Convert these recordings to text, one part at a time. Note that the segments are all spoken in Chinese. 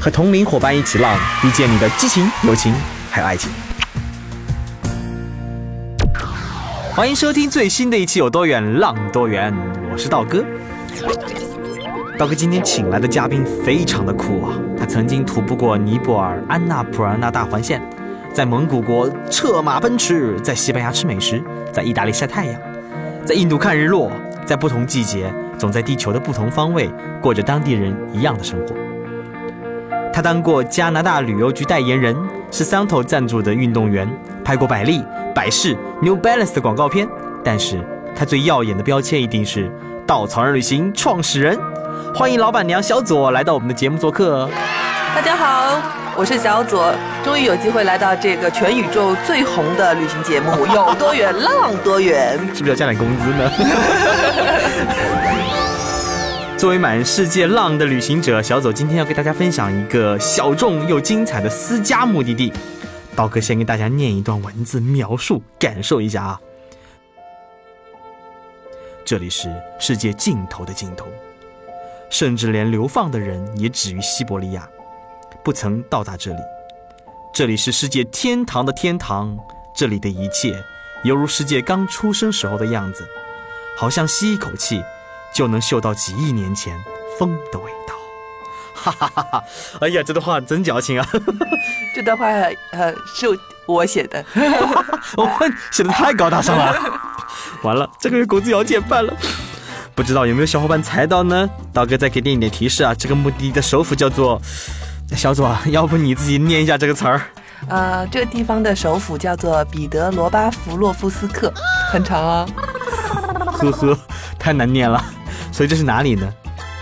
和同龄伙伴一起浪，遇见你的激情、友情还有爱情。欢迎收听最新的一期《有多远浪多远》，我是道哥。道哥今天请来的嘉宾非常的酷啊！他曾经徒步过尼泊尔安纳普尔纳大环线，在蒙古国策马奔驰，在西班牙吃美食，在意大利晒太阳，在印度看日落，在不同季节，总在地球的不同方位过着当地人一样的生活。他当过加拿大旅游局代言人，是 Santo 赞助的运动员，拍过百丽、百事、New Balance 的广告片。但是他最耀眼的标签一定是稻草人旅行创始人。欢迎老板娘小左来到我们的节目做客。大家好，我是小左，终于有机会来到这个全宇宙最红的旅行节目，有多远浪多远，是不是要加点工资呢？作为满世界浪的旅行者，小左今天要给大家分享一个小众又精彩的私家目的地。刀哥先给大家念一段文字描述，感受一下啊。这里是世界尽头的尽头。甚至连流放的人也止于西伯利亚，不曾到达这里。这里是世界天堂的天堂，这里的一切犹如世界刚出生时候的样子，好像吸一口气就能嗅到几亿年前风的味道。哈哈哈哈！哎呀，这段话真矫情啊！这段话呃是我写的，我写的太高大上了。完了，这个月工资要减半了。不知道有没有小伙伴猜到呢？刀哥再给点一点提示啊，这个目的地的首府叫做……小左，要不你自己念一下这个词儿？呃，这个地方的首府叫做彼得罗巴弗洛夫斯克，很长啊。呵呵，太难念了。所以这是哪里呢？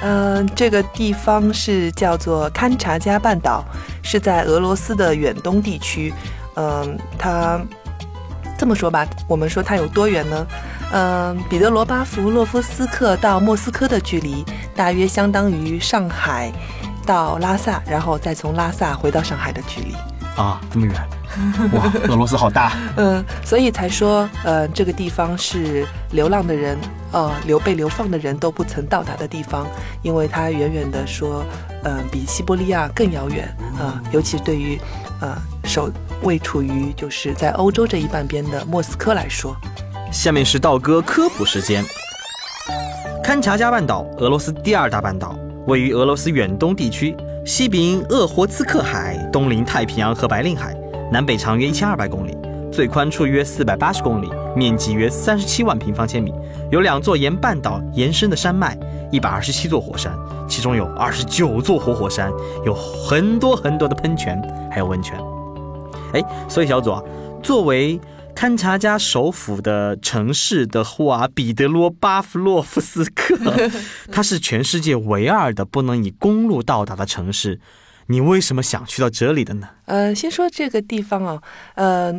嗯，这个地方是叫做堪察加半岛，是在俄罗斯的远东地区。嗯，它这么说吧，我们说它有多远呢？嗯，彼得罗巴夫洛夫斯克到莫斯科的距离大约相当于上海到拉萨，然后再从拉萨回到上海的距离啊，这么远，哇，俄罗斯好大。嗯，所以才说，呃，这个地方是流浪的人，呃，流被流放的人都不曾到达的地方，因为它远远的说，呃，比西伯利亚更遥远啊，尤其对于，呃，首位处于就是在欧洲这一半边的莫斯科来说。下面是道哥科普时间。堪察加半岛，俄罗斯第二大半岛，位于俄罗斯远东地区，西濒鄂霍次克海，东临太平洋和白令海，南北长约一千二百公里，最宽处约四百八十公里，面积约三十七万平方千米，有两座沿半岛延伸的山脉，一百二十七座火山，其中有二十九座活火山，有很多很多的喷泉，还有温泉。哎，所以小左，作为勘察加首府的城市的话，彼得罗巴夫洛夫斯克，它是全世界唯二的不能以公路到达的城市。你为什么想去到这里的呢？呃，先说这个地方啊，呃，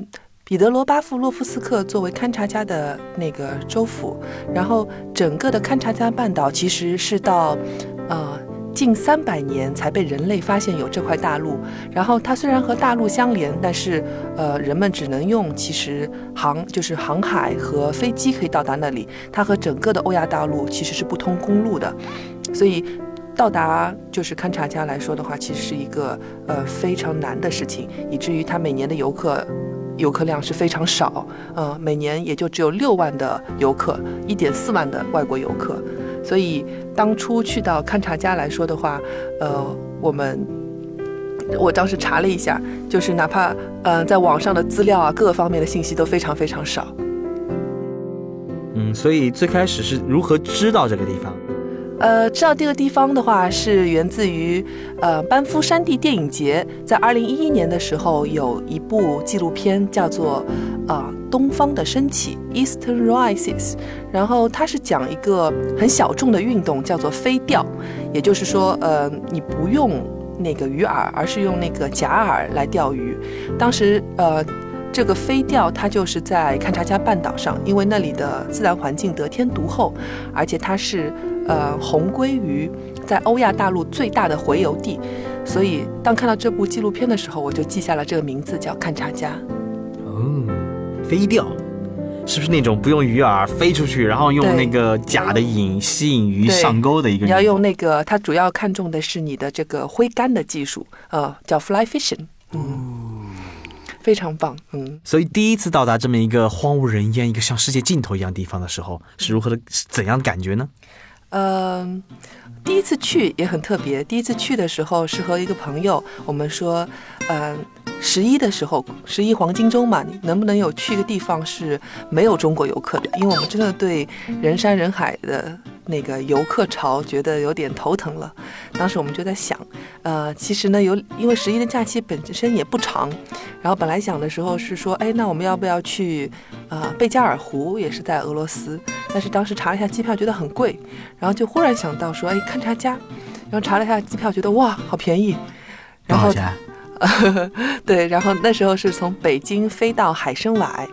彼得罗巴夫洛夫斯克作为堪察加的那个州府，然后整个的堪察加半岛其实是到，呃。近三百年才被人类发现有这块大陆，然后它虽然和大陆相连，但是呃，人们只能用其实航就是航海和飞机可以到达那里，它和整个的欧亚大陆其实是不通公路的，所以到达就是勘察家来说的话，其实是一个呃非常难的事情，以至于它每年的游客游客量是非常少，呃，每年也就只有六万的游客，一点四万的外国游客。所以当初去到勘察家来说的话，呃，我们我当时查了一下，就是哪怕呃在网上的资料啊，各个方面的信息都非常非常少。嗯，所以最开始是如何知道这个地方？呃，知道这个地方的话，是源自于呃班夫山地电影节，在二零一一年的时候有一部纪录片叫做《啊东方的升起》（Eastern Rises），然后它是讲一个很小众的运动，叫做飞钓，也就是说，呃，你不用那个鱼饵，而是用那个假饵来钓鱼。当时呃。这个飞钓它就是在勘察加半岛上，因为那里的自然环境得天独厚，而且它是呃红鲑鱼在欧亚大陆最大的洄游地，所以当看到这部纪录片的时候，我就记下了这个名字叫勘察家。哦，飞钓是不是那种不用鱼饵飞出去，然后用那个假的引吸引鱼上钩的一个？你要用那个，它主要看重的是你的这个挥杆的技术，呃，叫 fly fishing。嗯。非常棒，嗯，所以第一次到达这么一个荒无人烟、一个像世界尽头一样地方的时候，是如何的、怎样的感觉呢？嗯，第一次去也很特别。第一次去的时候是和一个朋友，我们说，嗯，十一的时候，十一黄金周嘛，你能不能有去一个地方是没有中国游客的？因为我们真的对人山人海的。那个游客潮觉得有点头疼了，当时我们就在想，呃，其实呢，有因为十一的假期本身也不长，然后本来想的时候是说，哎，那我们要不要去，呃，贝加尔湖也是在俄罗斯，但是当时查了一下机票，觉得很贵，然后就忽然想到说，哎，勘察加，然后查了一下机票，觉得哇，好便宜，然后，对，然后那时候是从北京飞到海参崴。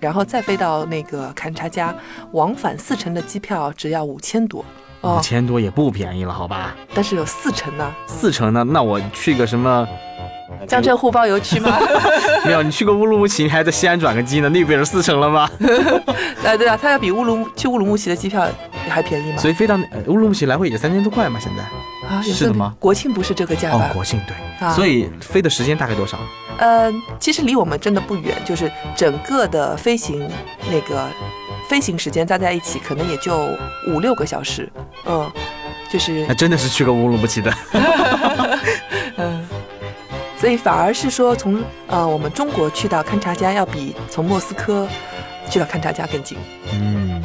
然后再飞到那个勘察家，往返四程的机票只要五千多，五千多也不便宜了，好吧？但是有四程呢，四程呢？那我去个什么江浙沪包邮区吗？没有，你去过乌鲁木齐，你还在西安转个机呢，那不也是四成了吗？哎，对啊，它要比乌鲁去乌鲁木齐的机票还便宜吗？所以飞到乌鲁木齐来回也就三千多块嘛，现在。啊，是的吗？国庆不是这个价吧？哦，国庆对，所以飞的时间大概多少？呃，其实离我们真的不远，就是整个的飞行那个飞行时间加在一起，可能也就五六个小时。嗯，就是那真的是去过乌鲁木齐的。嗯，所以反而是说，从呃我们中国去到勘察家，要比从莫斯科去到勘察家更近。嗯。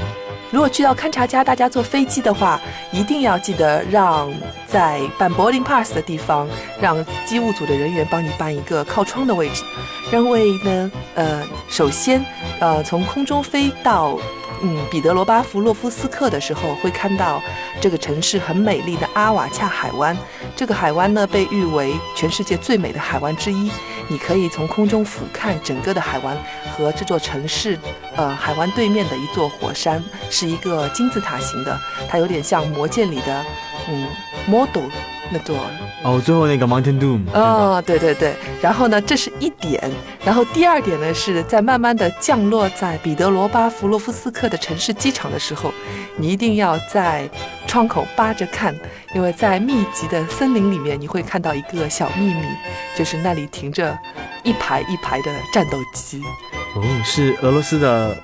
如果去到勘察家，大家坐飞机的话，一定要记得让在办 boarding pass 的地方，让机务组的人员帮你办一个靠窗的位置，因为呢，呃，首先，呃，从空中飞到。嗯，彼得罗巴夫洛夫斯克的时候，会看到这个城市很美丽的阿瓦恰海湾。这个海湾呢，被誉为全世界最美的海湾之一。你可以从空中俯瞰整个的海湾和这座城市。呃，海湾对面的一座火山是一个金字塔形的，它有点像魔戒里的嗯 model 那座。哦，最后那个 Mountain Doom。哦，对对对。然后呢，这是一点。然后第二点呢，是在慢慢的降落在彼得罗巴弗洛夫斯克的城市机场的时候，你一定要在窗口扒着看，因为在密集的森林里面，你会看到一个小秘密，就是那里停着一排一排的战斗机。哦，是俄罗斯的。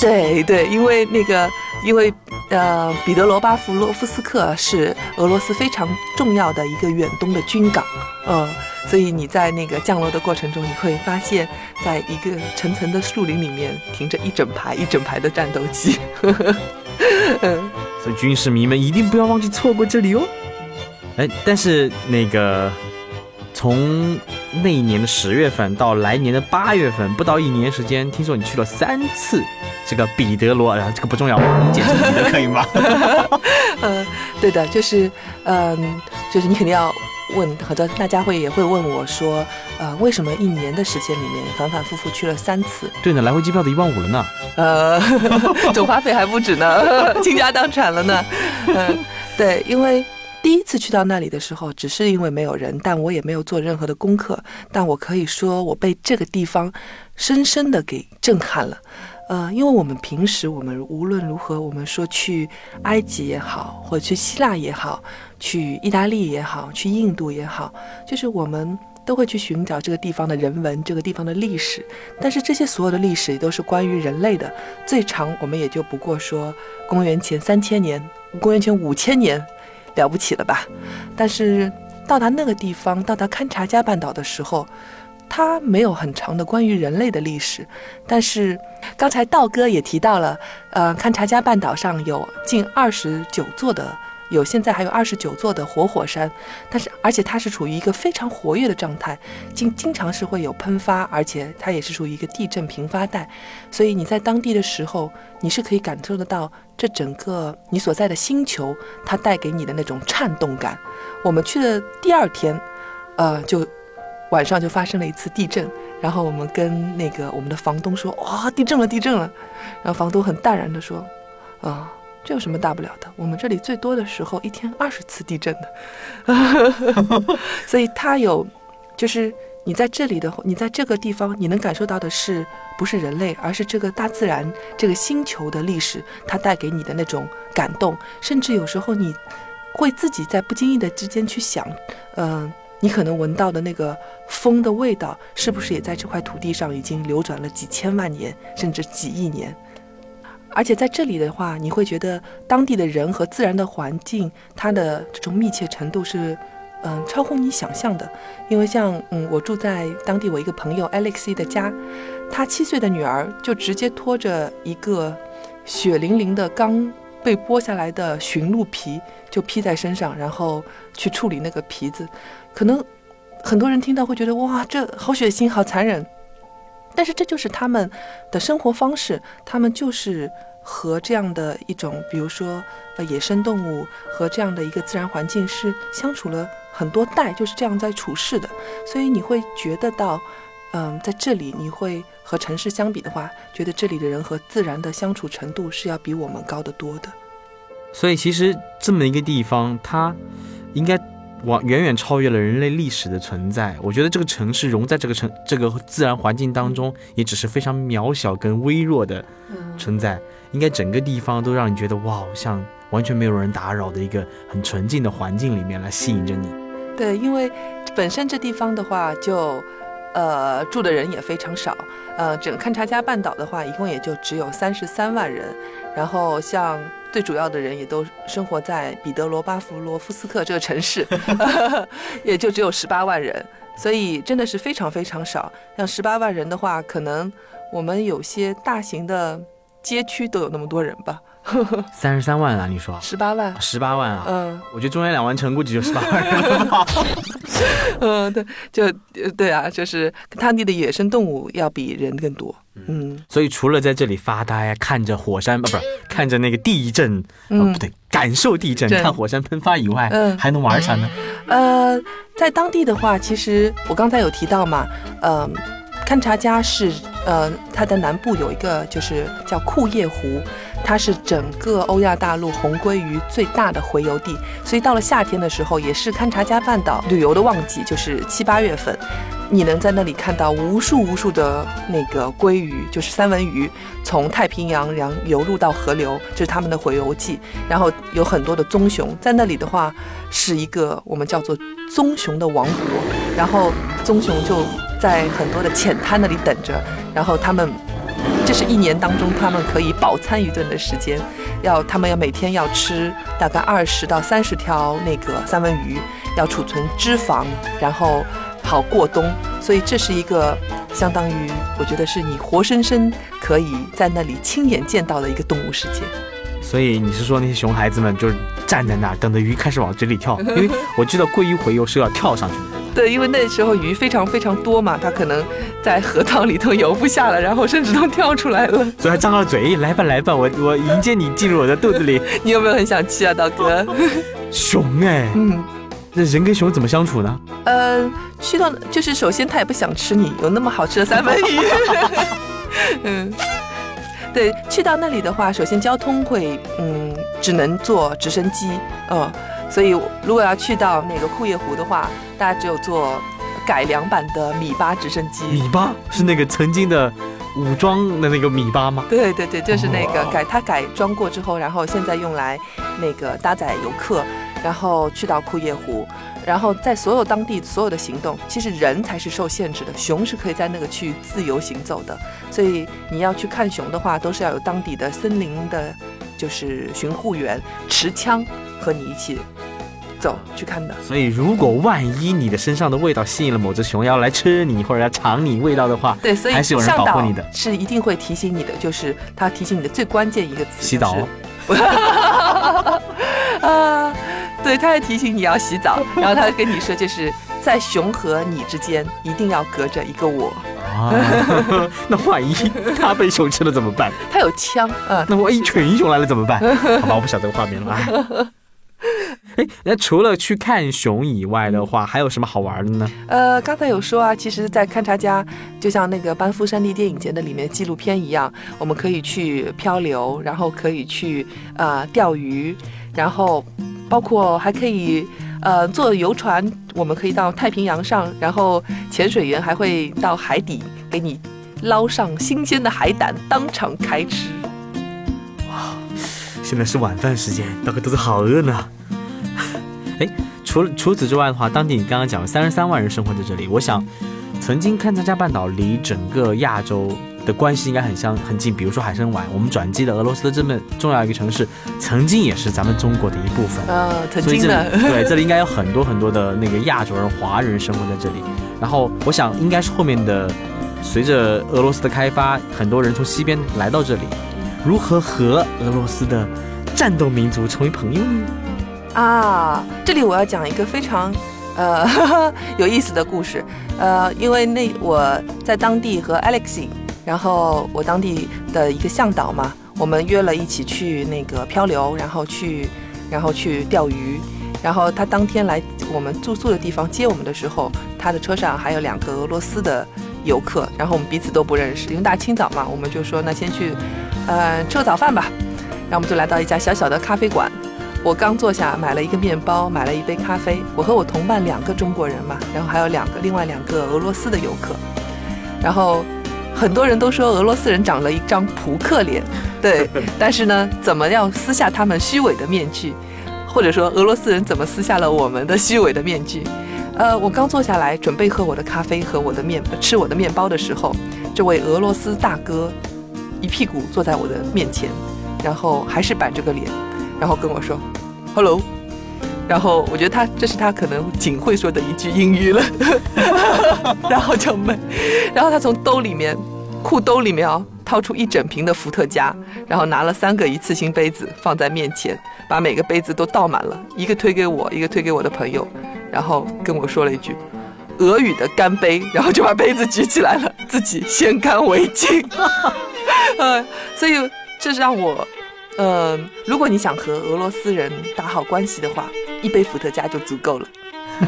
对对，因为那个，因为呃，彼得罗巴夫洛夫斯克是俄罗斯非常重要的一个远东的军港，嗯，所以你在那个降落的过程中，你会发现在一个层层的树林里面停着一整排一整排的战斗机，嗯，所以军事迷们一定不要忘记错过这里哦。哎，但是那个。从那一年的十月份到来年的八月份，不到一年时间，听说你去了三次这个彼得罗，然后这个不重要，我们简称彼得可以吗？嗯，对的，就是，嗯，就是你肯定要问，很多大家会也会问我说，呃，为什么一年的时间里面反反复复去了三次？对呢，来回机票都一万五了呢。呃，总花费还不止呢，倾家荡产了呢。嗯，对，因为。第一次去到那里的时候，只是因为没有人，但我也没有做任何的功课。但我可以说，我被这个地方深深的给震撼了。呃，因为我们平时我们无论如何，我们说去埃及也好，或者去希腊也好，去意大利也好，去印度也好，就是我们都会去寻找这个地方的人文，这个地方的历史。但是这些所有的历史都是关于人类的，最长我们也就不过说公元前三千年，公元前五千年。了不起了吧？但是到达那个地方，到达勘察加半岛的时候，它没有很长的关于人类的历史。但是刚才道哥也提到了，呃，勘察加半岛上有近二十九座的。有现在还有二十九座的活火山，但是而且它是处于一个非常活跃的状态，经经常是会有喷发，而且它也是属于一个地震频发带，所以你在当地的时候，你是可以感受得到这整个你所在的星球它带给你的那种颤动感。我们去的第二天，呃，就晚上就发生了一次地震，然后我们跟那个我们的房东说，哇，地震了，地震了，然后房东很淡然的说，啊。这有什么大不了的？我们这里最多的时候一天二十次地震的，所以它有，就是你在这里的，你在这个地方，你能感受到的是不是人类，而是这个大自然、这个星球的历史，它带给你的那种感动，甚至有时候你会自己在不经意的之间去想，嗯，你可能闻到的那个风的味道，是不是也在这块土地上已经流转了几千万年，甚至几亿年？而且在这里的话，你会觉得当地的人和自然的环境，它的这种密切程度是，嗯，超乎你想象的。因为像，嗯，我住在当地我一个朋友 Alexi 的家，他七岁的女儿就直接拖着一个血淋淋的刚被剥下来的驯鹿皮，就披在身上，然后去处理那个皮子。可能很多人听到会觉得，哇，这好血腥，好残忍。但是这就是他们的生活方式，他们就是和这样的一种，比如说呃野生动物和这样的一个自然环境是相处了很多代，就是这样在处事的。所以你会觉得到，嗯，在这里你会和城市相比的话，觉得这里的人和自然的相处程度是要比我们高得多的。所以其实这么一个地方，它应该。往远远超越了人类历史的存在，我觉得这个城市融在这个城这个自然环境当中，也只是非常渺小跟微弱的存在。应该整个地方都让你觉得哇，像完全没有人打扰的一个很纯净的环境里面来吸引着你。对，因为本身这地方的话，就呃住的人也非常少。呃，整个勘察加半岛的话，一共也就只有三十三万人。然后像。最主要的人也都生活在彼得罗巴夫罗夫斯克这个城市，也就只有十八万人，所以真的是非常非常少。像十八万人的话，可能我们有些大型的街区都有那么多人吧。三十三万啊，你说？十八万？十八万啊？嗯，我觉得中原两万城估计就十八万人吧。嗯，对，就对啊，就是当地的野生动物要比人更多。嗯，所以除了在这里发呆，看着火山，不不是看着那个地震，嗯，不对，感受地震，看火山喷发以外，嗯，还能玩啥呢？呃，在当地的话，其实我刚才有提到嘛，嗯，勘察家是，呃，它的南部有一个就是叫库页湖。它是整个欧亚大陆红鲑鱼最大的洄游地，所以到了夏天的时候，也是勘察加半岛旅游的旺季，就是七八月份，你能在那里看到无数无数的那个鲑鱼，就是三文鱼，从太平洋然后游入到河流，这是他们的洄游季。然后有很多的棕熊在那里的话，是一个我们叫做棕熊的王国。然后棕熊就在很多的浅滩那里等着，然后他们。这是一年当中他们可以饱餐一顿的时间，要他们要每天要吃大概二十到三十条那个三文鱼，要储存脂肪，然后好过冬。所以这是一个相当于我觉得是你活生生可以在那里亲眼见到的一个动物世界。所以你是说那些熊孩子们就是站在那儿等着鱼开始往嘴里跳？因为我知道鲑鱼洄游是要跳上去的。对，因为那时候鱼非常非常多嘛，它可能在河塘里头游不下了，然后甚至都跳出来了，所以还张着嘴，来吧来吧，我我迎接你进入我的肚子里。你有没有很想去啊，道哥？熊哎，嗯，那人跟熊怎么相处呢？呃，去到就是首先它也不想吃你，有那么好吃的三文鱼。嗯，对，去到那里的话，首先交通会，嗯，只能坐直升机，嗯。所以，如果要去到那个库页湖的话，大家只有坐改良版的米八直升机。米八是那个曾经的武装的那个米八吗？对对对，就是那个改它改装过之后，然后现在用来那个搭载游客，然后去到库页湖，然后在所有当地所有的行动，其实人才是受限制的，熊是可以在那个区域自由行走的。所以你要去看熊的话，都是要有当地的森林的，就是巡护员持枪和你一起。走去看的，所以如果万一你的身上的味道吸引了某只熊要来吃你或者要尝你味道的话，对，所以还是有人保护你的，是一定会提醒你的，就是他提醒你的最关键一个词，洗澡。啊，对，他还提醒你要洗澡，然后他跟你说，就是在熊和你之间一定要隔着一个我。啊，那万一他被熊吃了怎么办？他有枪，啊，那万一群熊来了怎么办？好吧，我不晓得这个画面了。哎，那除了去看熊以外的话，还有什么好玩的呢？呃，刚才有说啊，其实，在勘察家就像那个班夫山地电影节的里面纪录片一样，我们可以去漂流，然后可以去呃钓鱼，然后包括还可以呃坐游船，我们可以到太平洋上，然后潜水员还会到海底给你捞上新鲜的海胆，当场开吃。哇，现在是晚饭时间，大家肚子好饿呢。哎，除了除此之外的话，当地你刚刚讲三十三万人生活在这里，我想，曾经勘察加半岛离整个亚洲的关系应该很相很近。比如说海参崴，我们转机的俄罗斯的这么重要一个城市，曾经也是咱们中国的一部分。呃，曾经的，对，这里应该有很多很多的那个亚洲人、华人生活在这里。然后我想，应该是后面的随着俄罗斯的开发，很多人从西边来到这里，如何和俄罗斯的战斗民族成为朋友呢？啊，这里我要讲一个非常，呃，有意思的故事。呃，因为那我在当地和 Alexi，然后我当地的一个向导嘛，我们约了一起去那个漂流，然后去，然后去钓鱼。然后他当天来我们住宿的地方接我们的时候，他的车上还有两个俄罗斯的游客，然后我们彼此都不认识，因为大清早嘛，我们就说那先去，呃，吃个早饭吧。然后我们就来到一家小小的咖啡馆。我刚坐下，买了一个面包，买了一杯咖啡。我和我同伴两个中国人嘛，然后还有两个另外两个俄罗斯的游客。然后很多人都说俄罗斯人长了一张扑克脸，对。但是呢，怎么样撕下他们虚伪的面具，或者说俄罗斯人怎么撕下了我们的虚伪的面具？呃，我刚坐下来准备喝我的咖啡和我的面吃我的面包的时候，这位俄罗斯大哥一屁股坐在我的面前，然后还是板着个脸。然后跟我说，Hello，然后我觉得他这是他可能仅会说的一句英语了，然后就闷，然后他从兜里面，裤兜里面啊掏出一整瓶的伏特加，然后拿了三个一次性杯子放在面前，把每个杯子都倒满了，一个推给我，一个推给我的朋友，然后跟我说了一句俄语的干杯，然后就把杯子举起来了，自己先干为敬，呃，所以这是让我。呃，如果你想和俄罗斯人打好关系的话，一杯伏特加就足够了。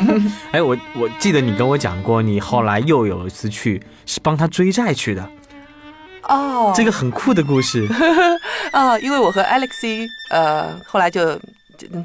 哎，我我记得你跟我讲过，你后来又有一次去是帮他追债去的。哦，这个很酷的故事。啊，因为我和 Alexy，呃，后来就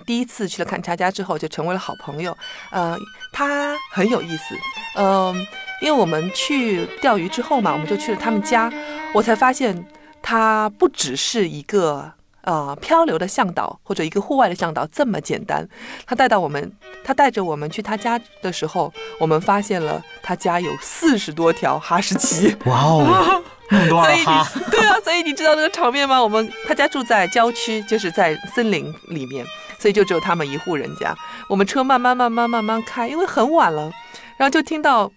第一次去了勘察家之后，就成为了好朋友。呃，他很有意思。嗯，因为我们去钓鱼之后嘛，我们就去了他们家，我才发现他不只是一个。呃，漂流的向导或者一个户外的向导这么简单。他带到我们，他带着我们去他家的时候，我们发现了他家有四十多条哈士奇。哇哦，那么多哈！对啊，所以你知道那个场面吗？我们他家住在郊区，就是在森林里面，所以就只有他们一户人家。我们车慢慢慢慢慢慢开，因为很晚了，然后就听到，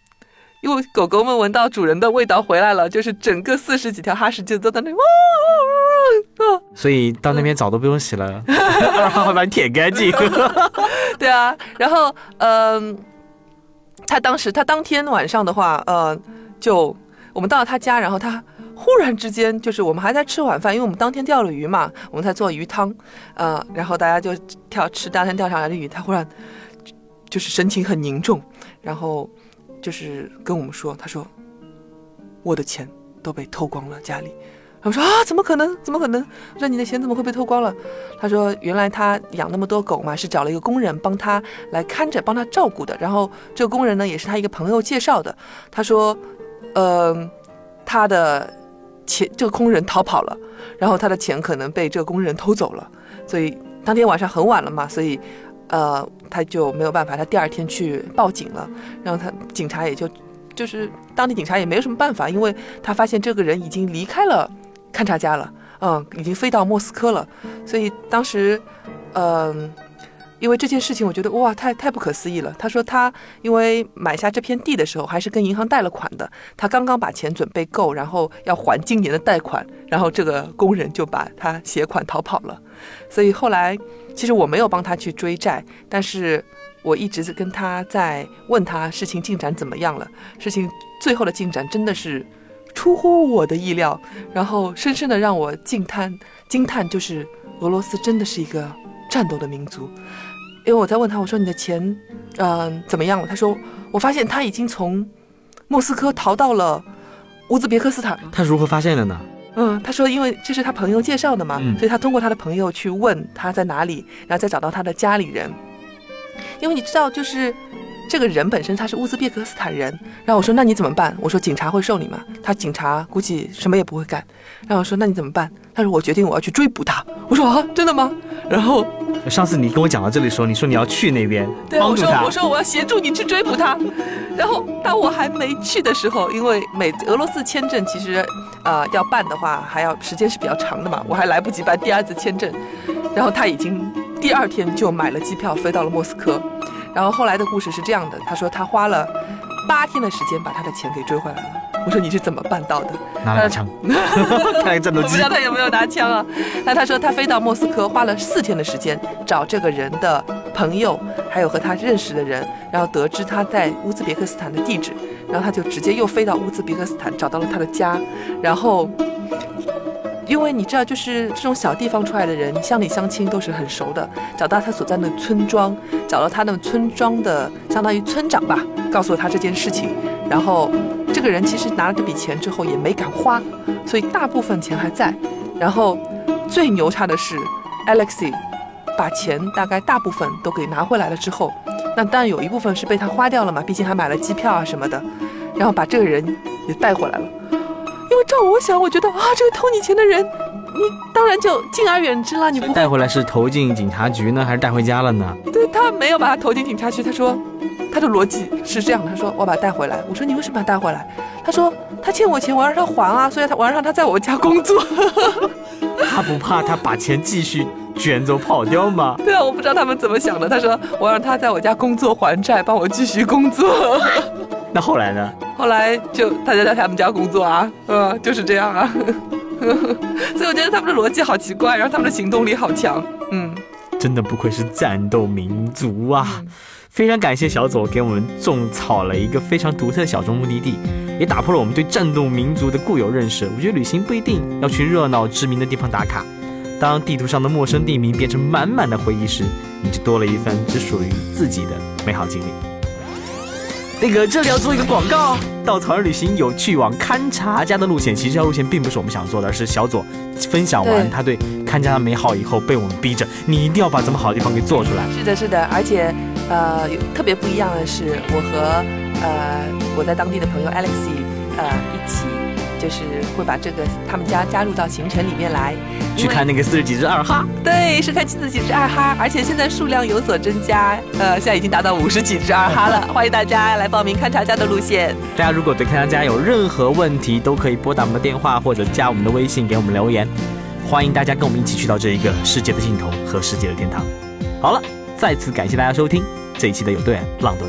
因为狗狗们闻到主人的味道回来了，就是整个四十几条哈士奇都在那哇。所以到那边澡都不用洗了，二号会把你舔干净。对啊，然后嗯，他当时他当天晚上的话，呃，就我们到了他家，然后他忽然之间就是我们还在吃晚饭，因为我们当天钓了鱼嘛，我们在做鱼汤，呃，然后大家就跳吃当天钓上来的鱼，他忽然就是神情很凝重，然后就是跟我们说，他说我的钱都被偷光了，家里。我说啊，怎么可能？怎么可能？那你的钱怎么会被偷光了？他说原来他养那么多狗嘛，是找了一个工人帮他来看着，帮他照顾的。然后这个工人呢，也是他一个朋友介绍的。他说，呃，他的钱这个工人逃跑了，然后他的钱可能被这个工人偷走了。所以当天晚上很晚了嘛，所以呃他就没有办法，他第二天去报警了，然后他警察也就就是当地警察也没有什么办法，因为他发现这个人已经离开了。勘察家了，嗯，已经飞到莫斯科了，所以当时，嗯，因为这件事情，我觉得哇，太太不可思议了。他说他因为买下这片地的时候，还是跟银行贷了款的，他刚刚把钱准备够，然后要还今年的贷款，然后这个工人就把他携款逃跑了。所以后来，其实我没有帮他去追债，但是我一直跟他在问他事情进展怎么样了。事情最后的进展真的是。出乎我的意料，然后深深的让我惊叹惊叹，就是俄罗斯真的是一个战斗的民族。因为我在问他，我说你的钱，嗯、怎么样了？他说我发现他已经从莫斯科逃到了乌兹别克斯坦。他如何发现的呢？嗯，他说因为这是他朋友介绍的嘛，嗯所以他通过他的朋友去问他在哪里，然后再找到他的家里人。因为你知道，就是这个人本身他是乌兹别克斯坦人，然后我说那你怎么办？我说警察会受理吗？他警察估计什么也不会干。然后我说那你怎么办？他说我决定我要去追捕他。我说啊，真的吗？然后上次你跟我讲到这里的时候，你说你要去那边帮助他我说我，说我要协助你去追捕他。然后当我还没去的时候，因为美俄罗斯签证其实呃要办的话，还要时间是比较长的嘛，我还来不及办第二次签证。然后他已经第二天就买了机票飞到了莫斯科。然后后来的故事是这样的，他说他花了八天的时间把他的钱给追回来了。我说你是怎么办到的？拿了把枪，开战斗机我不知道，他有没有拿枪啊。那他说他飞到莫斯科花了四天的时间找这个人的朋友，还有和他认识的人，然后得知他在乌兹别克斯坦的地址，然后他就直接又飞到乌兹别克斯坦找到了他的家，然后。因为你知道，就是这种小地方出来的人，乡里乡亲都是很熟的。找到他所在的村庄，找到他那个村庄的相当于村长吧，告诉了他这件事情。然后这个人其实拿了这笔钱之后也没敢花，所以大部分钱还在。然后最牛叉的是，Alexei 把钱大概大部分都给拿回来了之后，那当然有一部分是被他花掉了嘛，毕竟还买了机票啊什么的，然后把这个人也带回来了。照我想，我觉得啊，这个偷你钱的人，你当然就敬而远之了，你不带回来是投进警察局呢，还是带回家了呢？对他没有把他投进警察局，他说他的逻辑是这样的，他说我把他带回来，我说你为什么把他带回来？他说他欠我钱，我要让他还啊，所以他我要让他在我家工作。他不怕他把钱继续卷走跑掉吗？对啊，我不知道他们怎么想的。他说我让他在我家工作还债，帮我继续工作。那后来呢？后来就他就在他们家工作啊，嗯，就是这样啊。所以我觉得他们的逻辑好奇怪，然后他们的行动力好强，嗯。真的不愧是战斗民族啊！非常感谢小左给我们种草了一个非常独特的小众目的地，也打破了我们对战斗民族的固有认识。我觉得旅行不一定要去热闹知名的地方打卡，当地图上的陌生地名变成满满的回忆时，你就多了一份只属于自己的美好经历。那个，这里要做一个广告。稻草人旅行有去往勘察家的路线，其实这条路线并不是我们想做的，而是小左分享完他对勘察的美好以后，被我们逼着，你一定要把这么好的地方给做出来。是的，是的，而且呃，特别不一样的是，我和呃我在当地的朋友 Alexi 呃一起，就是会把这个他们家加入到行程里面来，去看那个四十几只二哈，对，是看七十几只二哈，而且现在数量有所增加，呃，现在已经达到五十几只二哈了，欢迎大家来报名勘察家的路线。大家如果对勘察家有任何问题，都可以拨打我们的电话或者加我们的微信给我们留言。欢迎大家跟我们一起去到这一个世界的尽头和世界的天堂。好了，再次感谢大家收听这一期的有多远浪多